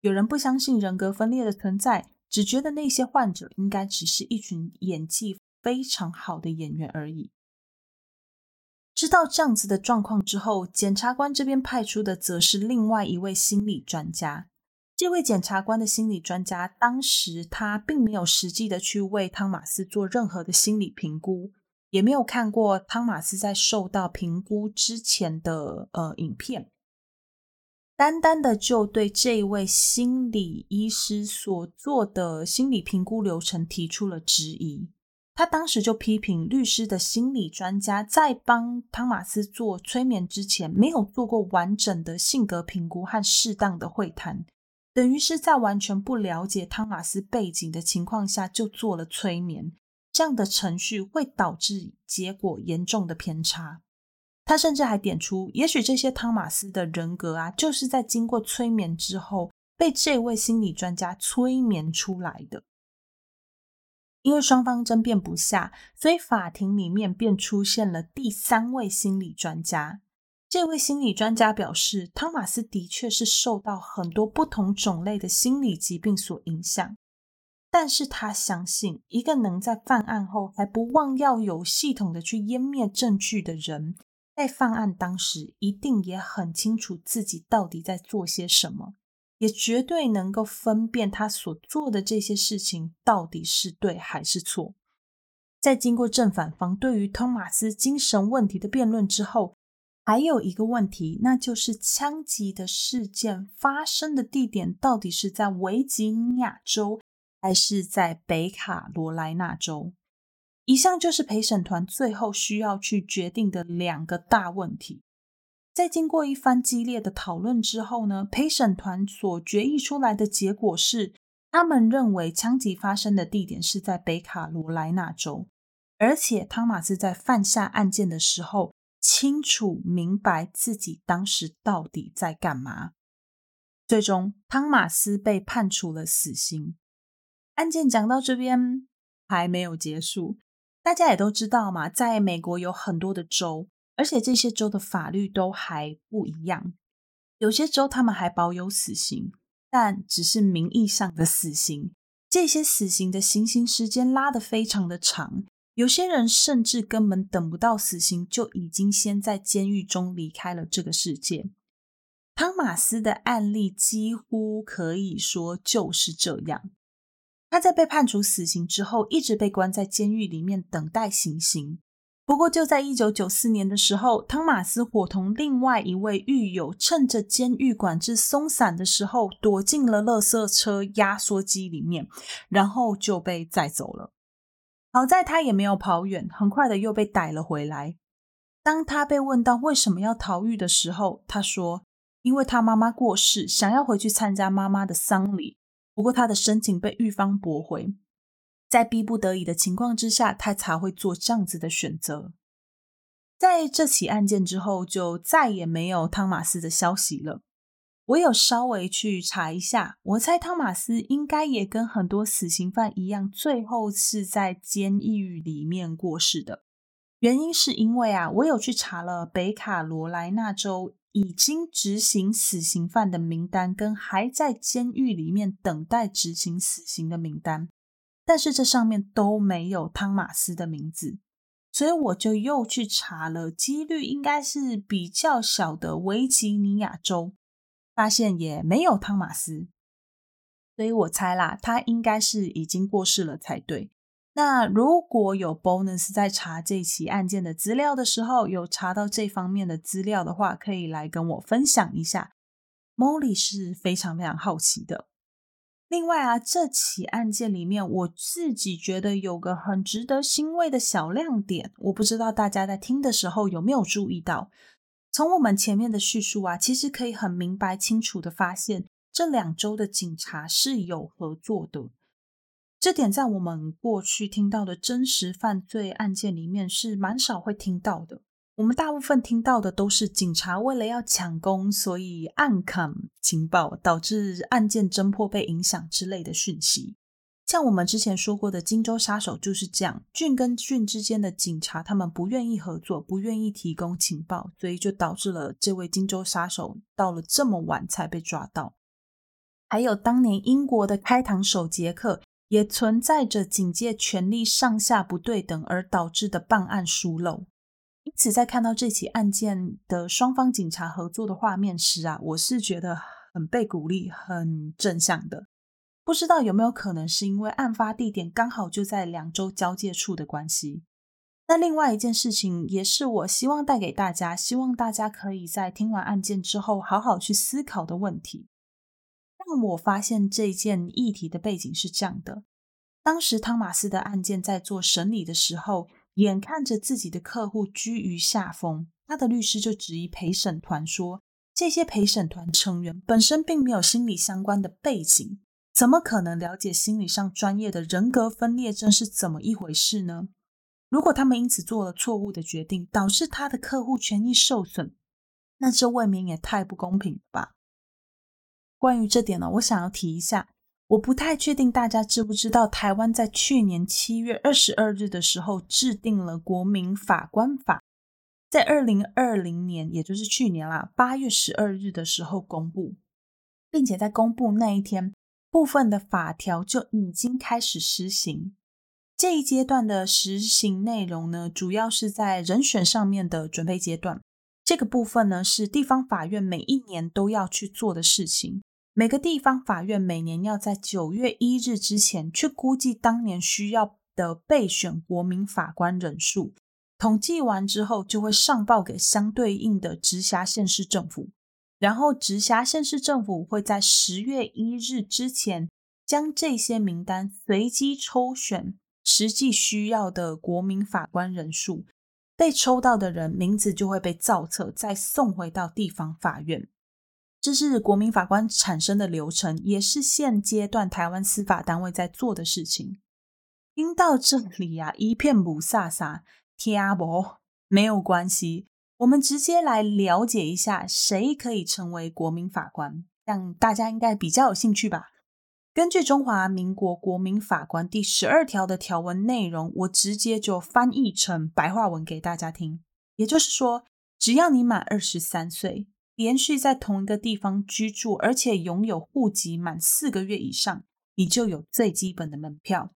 有人不相信人格分裂的存在，只觉得那些患者应该只是一群演技非常好的演员而已。知道这样子的状况之后，检察官这边派出的则是另外一位心理专家。这位检察官的心理专家，当时他并没有实际的去为汤马斯做任何的心理评估，也没有看过汤马斯在受到评估之前的呃影片。单单的就对这位心理医师所做的心理评估流程提出了质疑，他当时就批评律师的心理专家在帮汤马斯做催眠之前，没有做过完整的性格评估和适当的会谈，等于是在完全不了解汤马斯背景的情况下就做了催眠，这样的程序会导致结果严重的偏差。他甚至还点出，也许这些汤马斯的人格啊，就是在经过催眠之后被这位心理专家催眠出来的。因为双方争辩不下，所以法庭里面便出现了第三位心理专家。这位心理专家表示，汤马斯的确是受到很多不同种类的心理疾病所影响，但是他相信，一个能在犯案后还不忘要有系统的去湮灭证据的人。在犯案当时，一定也很清楚自己到底在做些什么，也绝对能够分辨他所做的这些事情到底是对还是错。在经过正反方对于托马斯精神问题的辩论之后，还有一个问题，那就是枪击的事件发生的地点到底是在维吉尼亚州，还是在北卡罗来纳州？以上就是陪审团最后需要去决定的两个大问题。在经过一番激烈的讨论之后呢，陪审团所决议出来的结果是，他们认为枪击发生的地点是在北卡罗来纳州，而且汤马斯在犯下案件的时候，清楚明白自己当时到底在干嘛。最终，汤马斯被判处了死刑。案件讲到这边还没有结束。大家也都知道嘛，在美国有很多的州，而且这些州的法律都还不一样。有些州他们还保有死刑，但只是名义上的死刑。这些死刑的行刑时间拉得非常的长，有些人甚至根本等不到死刑，就已经先在监狱中离开了这个世界。汤马斯的案例几乎可以说就是这样。他在被判处死刑之后，一直被关在监狱里面等待行刑。不过，就在一九九四年的时候，汤马斯伙同另外一位狱友，趁着监狱管制松散的时候，躲进了垃圾车压缩机里面，然后就被载走了。好在他也没有跑远，很快的又被逮了回来。当他被问到为什么要逃狱的时候，他说：“因为他妈妈过世，想要回去参加妈妈的丧礼。”不过，他的申请被狱方驳回，在逼不得已的情况之下，他才会做这样子的选择。在这起案件之后，就再也没有汤马斯的消息了。我有稍微去查一下，我猜汤马斯应该也跟很多死刑犯一样，最后是在监狱里面过世的。原因是因为啊，我有去查了北卡罗来纳州。已经执行死刑犯的名单跟还在监狱里面等待执行死刑的名单，但是这上面都没有汤马斯的名字，所以我就又去查了，几率应该是比较小的维吉尼亚州，发现也没有汤马斯，所以我猜啦，他应该是已经过世了才对。那如果有 bonus 在查这起案件的资料的时候，有查到这方面的资料的话，可以来跟我分享一下。Molly 是非常非常好奇的。另外啊，这起案件里面，我自己觉得有个很值得欣慰的小亮点，我不知道大家在听的时候有没有注意到。从我们前面的叙述啊，其实可以很明白清楚的发现，这两周的警察是有合作的。这点在我们过去听到的真实犯罪案件里面是蛮少会听到的。我们大部分听到的都是警察为了要抢功，所以暗砍情报，导致案件侦破被影响之类的讯息。像我们之前说过的金州杀手就是这样，郡跟郡之间的警察他们不愿意合作，不愿意提供情报，所以就导致了这位金州杀手到了这么晚才被抓到。还有当年英国的开膛手杰克，也存在着警界权力上下不对等而导致的办案疏漏。因此，在看到这起案件的双方警察合作的画面时啊，我是觉得很被鼓励、很正向的。不知道有没有可能是因为案发地点刚好就在两州交界处的关系？那另外一件事情，也是我希望带给大家，希望大家可以在听完案件之后好好去思考的问题。让我发现这件议题的背景是这样的：当时汤马斯的案件在做审理的时候。眼看着自己的客户居于下风，他的律师就质疑陪审团说：“这些陪审团成员本身并没有心理相关的背景，怎么可能了解心理上专业的人格分裂症是怎么一回事呢？如果他们因此做了错误的决定，导致他的客户权益受损，那这未免也太不公平了吧？”关于这点呢，我想要提一下。我不太确定大家知不知道，台湾在去年七月二十二日的时候制定了国民法官法，在二零二零年，也就是去年啦，八月十二日的时候公布，并且在公布那一天，部分的法条就已经开始施行。这一阶段的实行内容呢，主要是在人选上面的准备阶段，这个部分呢，是地方法院每一年都要去做的事情。每个地方法院每年要在九月一日之前去估计当年需要的备选国民法官人数，统计完之后就会上报给相对应的直辖县市政府，然后直辖县市政府会在十月一日之前将这些名单随机抽选实际需要的国民法官人数，被抽到的人名字就会被造册，再送回到地方法院。这是国民法官产生的流程，也是现阶段台湾司法单位在做的事情。听到这里啊，一片雾煞煞，听不没有关系，我们直接来了解一下谁可以成为国民法官，让大家应该比较有兴趣吧。根据中华民国国民法官第十二条的条文内容，我直接就翻译成白话文给大家听。也就是说，只要你满二十三岁。连续在同一个地方居住，而且拥有户籍满四个月以上，你就有最基本的门票。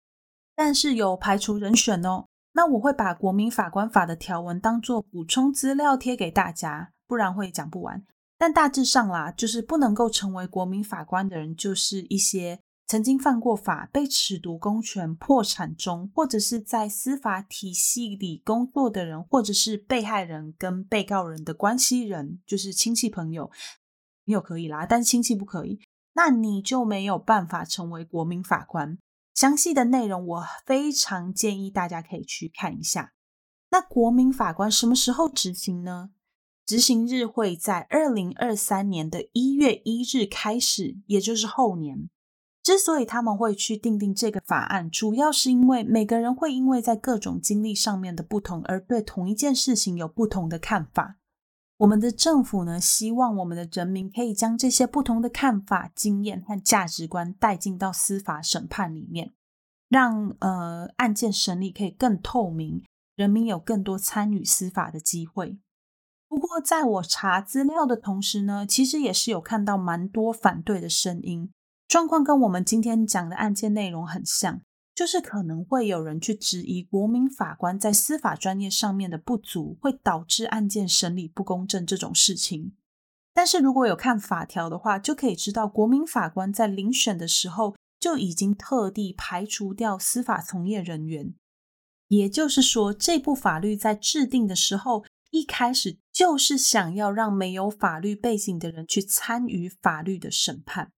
但是有排除人选哦。那我会把国民法官法的条文当做补充资料贴给大家，不然会讲不完。但大致上啦，就是不能够成为国民法官的人，就是一些。曾经犯过法、被褫夺公权、破产中，或者是在司法体系里工作的人，或者是被害人跟被告人的关系人，就是亲戚朋友，你有可以啦，但是亲戚不可以，那你就没有办法成为国民法官。详细的内容我非常建议大家可以去看一下。那国民法官什么时候执行呢？执行日会在二零二三年的一月一日开始，也就是后年。之所以他们会去订定这个法案，主要是因为每个人会因为在各种经历上面的不同，而对同一件事情有不同的看法。我们的政府呢，希望我们的人民可以将这些不同的看法、经验和价值观带进到司法审判里面，让呃案件审理可以更透明，人民有更多参与司法的机会。不过，在我查资料的同时呢，其实也是有看到蛮多反对的声音。状况跟我们今天讲的案件内容很像，就是可能会有人去质疑国民法官在司法专业上面的不足，会导致案件审理不公正这种事情。但是如果有看法条的话，就可以知道国民法官在遴选的时候就已经特地排除掉司法从业人员，也就是说，这部法律在制定的时候，一开始就是想要让没有法律背景的人去参与法律的审判。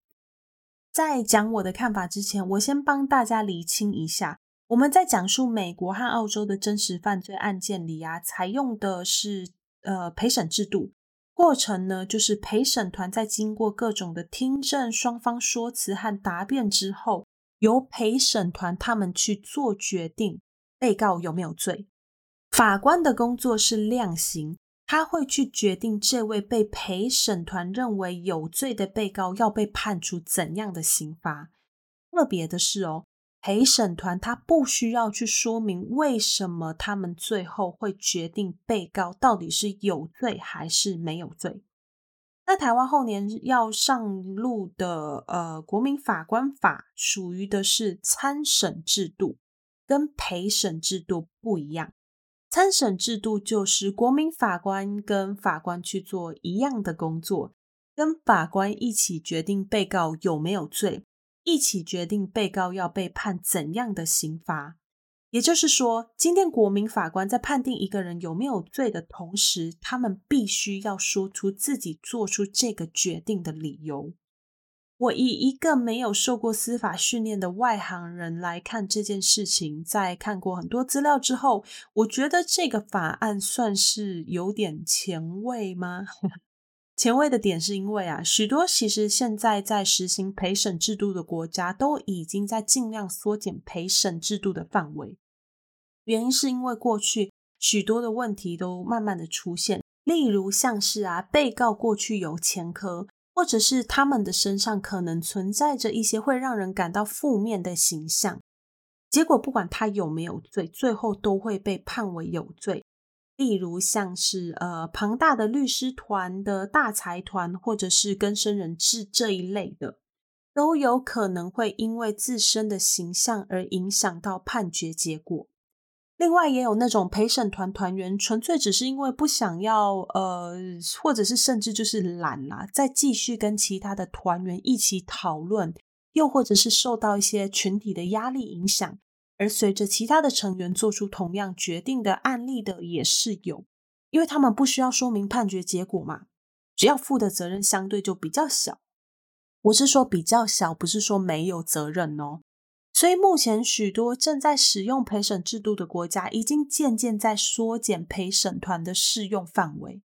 在讲我的看法之前，我先帮大家理清一下。我们在讲述美国和澳洲的真实犯罪案件里啊，采用的是呃陪审制度。过程呢，就是陪审团在经过各种的听证、双方说辞和答辩之后，由陪审团他们去做决定，被告有没有罪。法官的工作是量刑，他会去决定这位被陪审团认为有罪的被告要被判处怎样的刑罚。特别的是哦，陪审团他不需要去说明为什么他们最后会决定被告到底是有罪还是没有罪。那台湾后年要上路的呃国民法官法，属于的是参审制度，跟陪审制度不一样。参审制度就是国民法官跟法官去做一样的工作，跟法官一起决定被告有没有罪，一起决定被告要被判怎样的刑罚。也就是说，今天国民法官在判定一个人有没有罪的同时，他们必须要说出自己做出这个决定的理由。我以一个没有受过司法训练的外行人来看这件事情，在看过很多资料之后，我觉得这个法案算是有点前卫吗？前卫的点是因为啊，许多其实现在在实行陪审制度的国家都已经在尽量缩减陪审制度的范围。原因是因为过去许多的问题都慢慢的出现，例如像是啊，被告过去有前科。或者是他们的身上可能存在着一些会让人感到负面的形象，结果不管他有没有罪，最后都会被判为有罪。例如像是呃庞大的律师团的大财团，或者是跟生人质这一类的，都有可能会因为自身的形象而影响到判决结果。另外也有那种陪审团团员，纯粹只是因为不想要，呃，或者是甚至就是懒啦，再继续跟其他的团员一起讨论，又或者是受到一些群体的压力影响，而随着其他的成员做出同样决定的案例的也是有，因为他们不需要说明判决结果嘛，只要负的责任相对就比较小。我是说比较小，不是说没有责任哦。所以目前许多正在使用陪审制度的国家，已经渐渐在缩减陪审团的适用范围。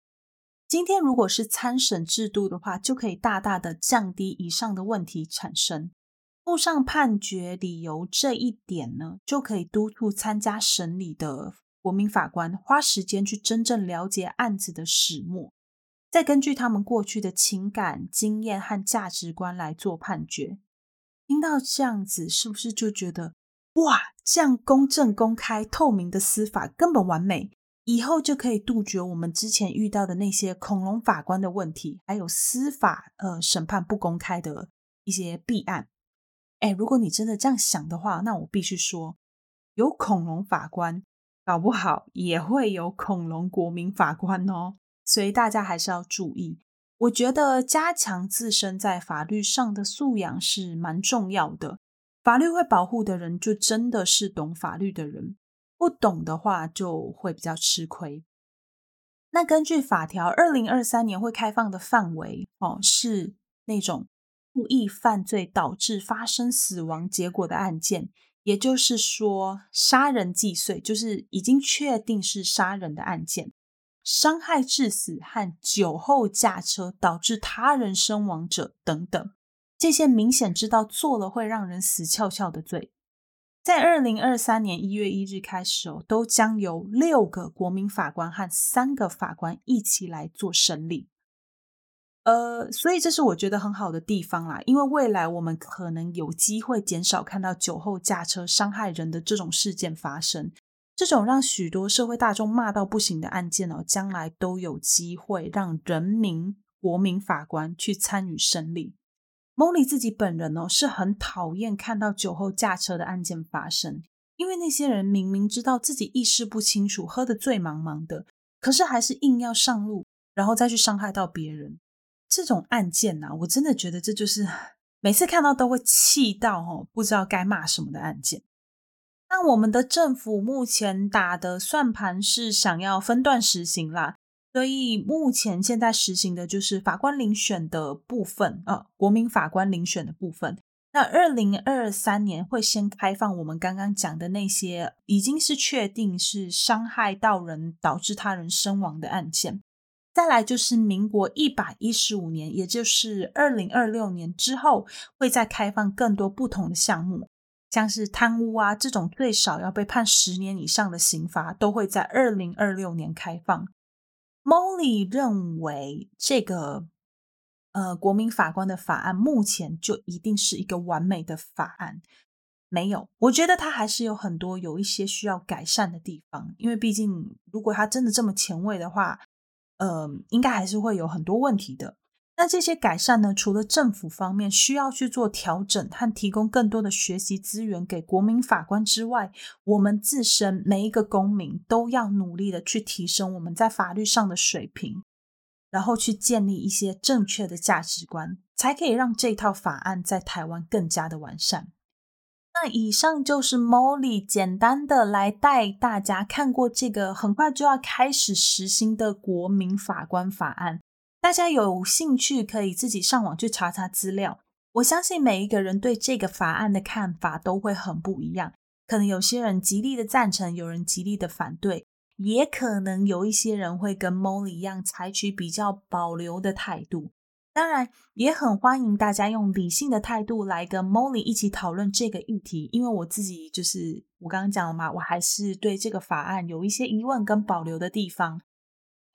今天如果是参审制度的话，就可以大大的降低以上的问题产生。附上判决理由这一点呢，就可以督促参加审理的国民法官花时间去真正了解案子的始末，再根据他们过去的情感经验和价值观来做判决。听到这样子，是不是就觉得哇，这样公正、公开、透明的司法根本完美，以后就可以杜绝我们之前遇到的那些恐龙法官的问题，还有司法呃审判不公开的一些弊案。哎，如果你真的这样想的话，那我必须说，有恐龙法官，搞不好也会有恐龙国民法官哦。所以大家还是要注意。我觉得加强自身在法律上的素养是蛮重要的。法律会保护的人，就真的是懂法律的人；不懂的话，就会比较吃亏。那根据法条，二零二三年会开放的范围哦，是那种故意犯罪导致发生死亡结果的案件，也就是说，杀人既遂，就是已经确定是杀人的案件。伤害致死和酒后驾车导致他人身亡者等等，这些明显知道做了会让人死翘翘的罪，在二零二三年一月一日开始哦，都将由六个国民法官和三个法官一起来做审理。呃，所以这是我觉得很好的地方啦，因为未来我们可能有机会减少看到酒后驾车伤害人的这种事件发生。这种让许多社会大众骂到不行的案件哦，将来都有机会让人民国民法官去参与审理。Molly 自己本人哦，是很讨厌看到酒后驾车的案件发生，因为那些人明明知道自己意识不清楚，喝得醉茫茫的，可是还是硬要上路，然后再去伤害到别人。这种案件啊，我真的觉得这就是每次看到都会气到哦，不知道该骂什么的案件。那我们的政府目前打的算盘是想要分段实行啦，所以目前现在实行的就是法官遴选的部分，呃，国民法官遴选的部分。那二零二三年会先开放我们刚刚讲的那些已经是确定是伤害到人导致他人身亡的案件，再来就是民国一百一十五年，也就是二零二六年之后，会再开放更多不同的项目。像是贪污啊这种最少要被判十年以上的刑罚，都会在二零二六年开放。Molly 认为这个呃国民法官的法案目前就一定是一个完美的法案。没有，我觉得他还是有很多有一些需要改善的地方，因为毕竟如果他真的这么前卫的话，呃，应该还是会有很多问题的。那这些改善呢，除了政府方面需要去做调整和提供更多的学习资源给国民法官之外，我们自身每一个公民都要努力的去提升我们在法律上的水平，然后去建立一些正确的价值观，才可以让这套法案在台湾更加的完善。那以上就是 Molly 简单的来带大家看过这个很快就要开始实行的国民法官法案，大家有兴趣可以自己上网去查查资料。我相信每一个人对这个法案的看法都会很不一样，可能有些人极力的赞成，有人极力的反对，也可能有一些人会跟 Molly 一样采取比较保留的态度。当然，也很欢迎大家用理性的态度来跟 Molly 一起讨论这个议题，因为我自己就是我刚刚讲了嘛，我还是对这个法案有一些疑问跟保留的地方。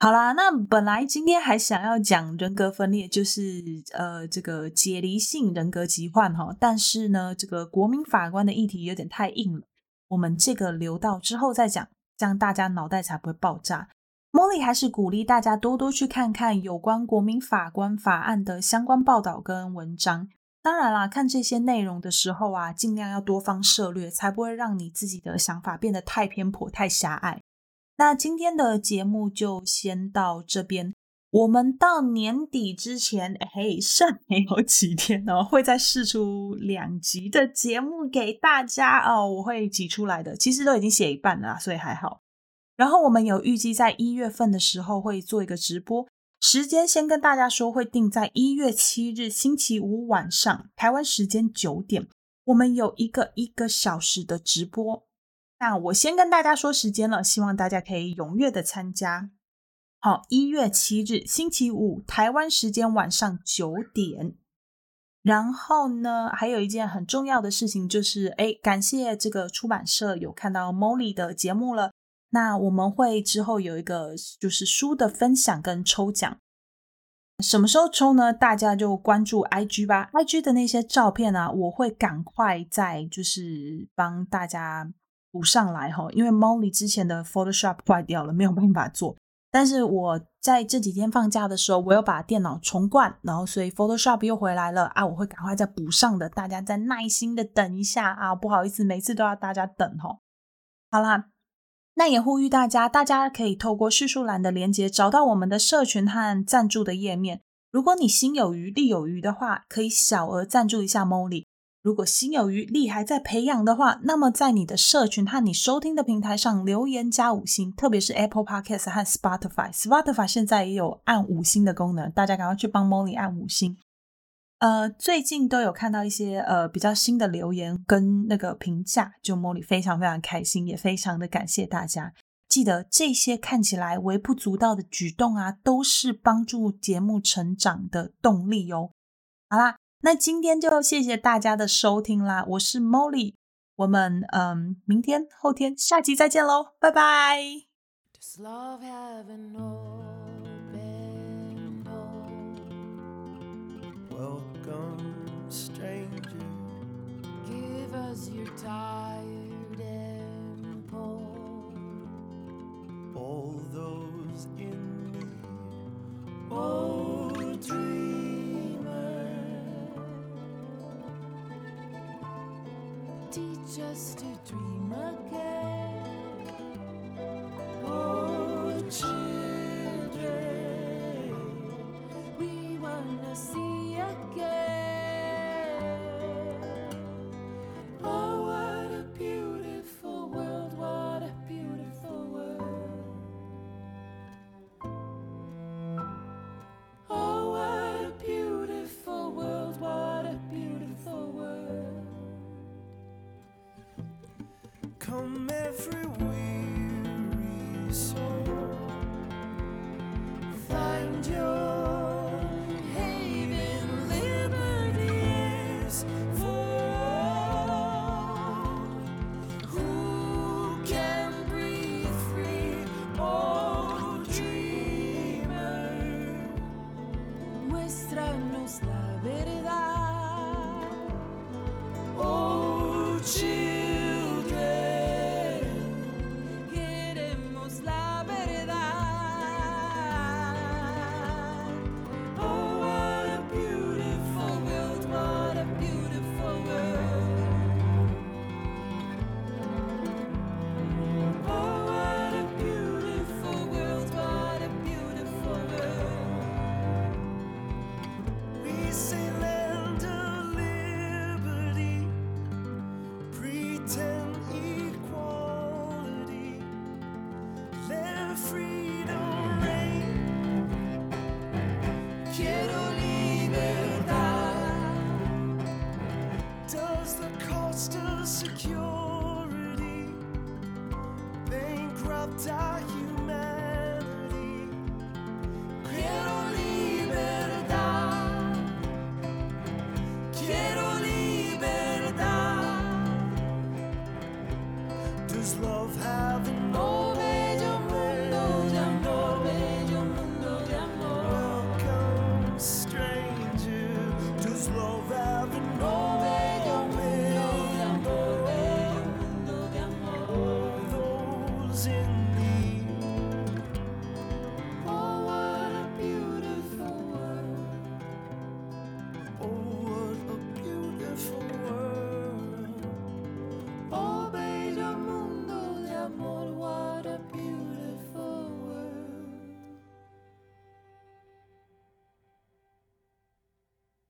好啦，那本来今天还想要讲人格分裂，就是呃这个解离性人格疾患哈，但是呢，这个国民法官的议题有点太硬了，我们这个留到之后再讲，这样大家脑袋才不会爆炸。Molly 还是鼓励大家多多去看看有关国民法官法案的相关报道跟文章。当然啦，看这些内容的时候啊，尽量要多方涉略，才不会让你自己的想法变得太偏颇、太狭隘。那今天的节目就先到这边。我们到年底之前，嘿，剩没有几天哦，会再试出两集的节目给大家哦，我会挤出来的。其实都已经写一半了，所以还好。然后我们有预计在一月份的时候会做一个直播，时间先跟大家说，会定在一月七日星期五晚上，台湾时间九点，我们有一个一个小时的直播。那我先跟大家说时间了，希望大家可以踊跃的参加。好，一月七日星期五，台湾时间晚上九点。然后呢，还有一件很重要的事情就是，哎，感谢这个出版社有看到 Molly 的节目了。那我们会之后有一个就是书的分享跟抽奖，什么时候抽呢？大家就关注 IG 吧，IG 的那些照片啊，我会赶快再就是帮大家补上来哈，因为 Molly 之前的 Photoshop 坏掉了，没有办法做。但是我在这几天放假的时候，我又把电脑重灌，然后所以 Photoshop 又回来了啊，我会赶快再补上的，大家再耐心的等一下啊，不好意思，每次都要大家等哈。好啦。那也呼吁大家，大家可以透过叙述栏的连接找到我们的社群和赞助的页面。如果你心有余力有余的话，可以小额赞助一下 Molly。如果心有余力还在培养的话，那么在你的社群和你收听的平台上留言加五星，特别是 Apple Podcast 和 Spotify。Spotify 现在也有按五星的功能，大家赶快去帮 Molly 按五星。呃，最近都有看到一些呃比较新的留言跟那个评价，就 Molly 非常非常开心，也非常的感谢大家。记得这些看起来微不足道的举动啊，都是帮助节目成长的动力哦。好啦，那今天就谢谢大家的收听啦，我是 Molly，我们嗯，明天、后天、下集再见喽，拜拜。Love have an open Welcome, stranger. Give us your tired empole. All those in me, dream just a dream again. Oh, children, we wanna see.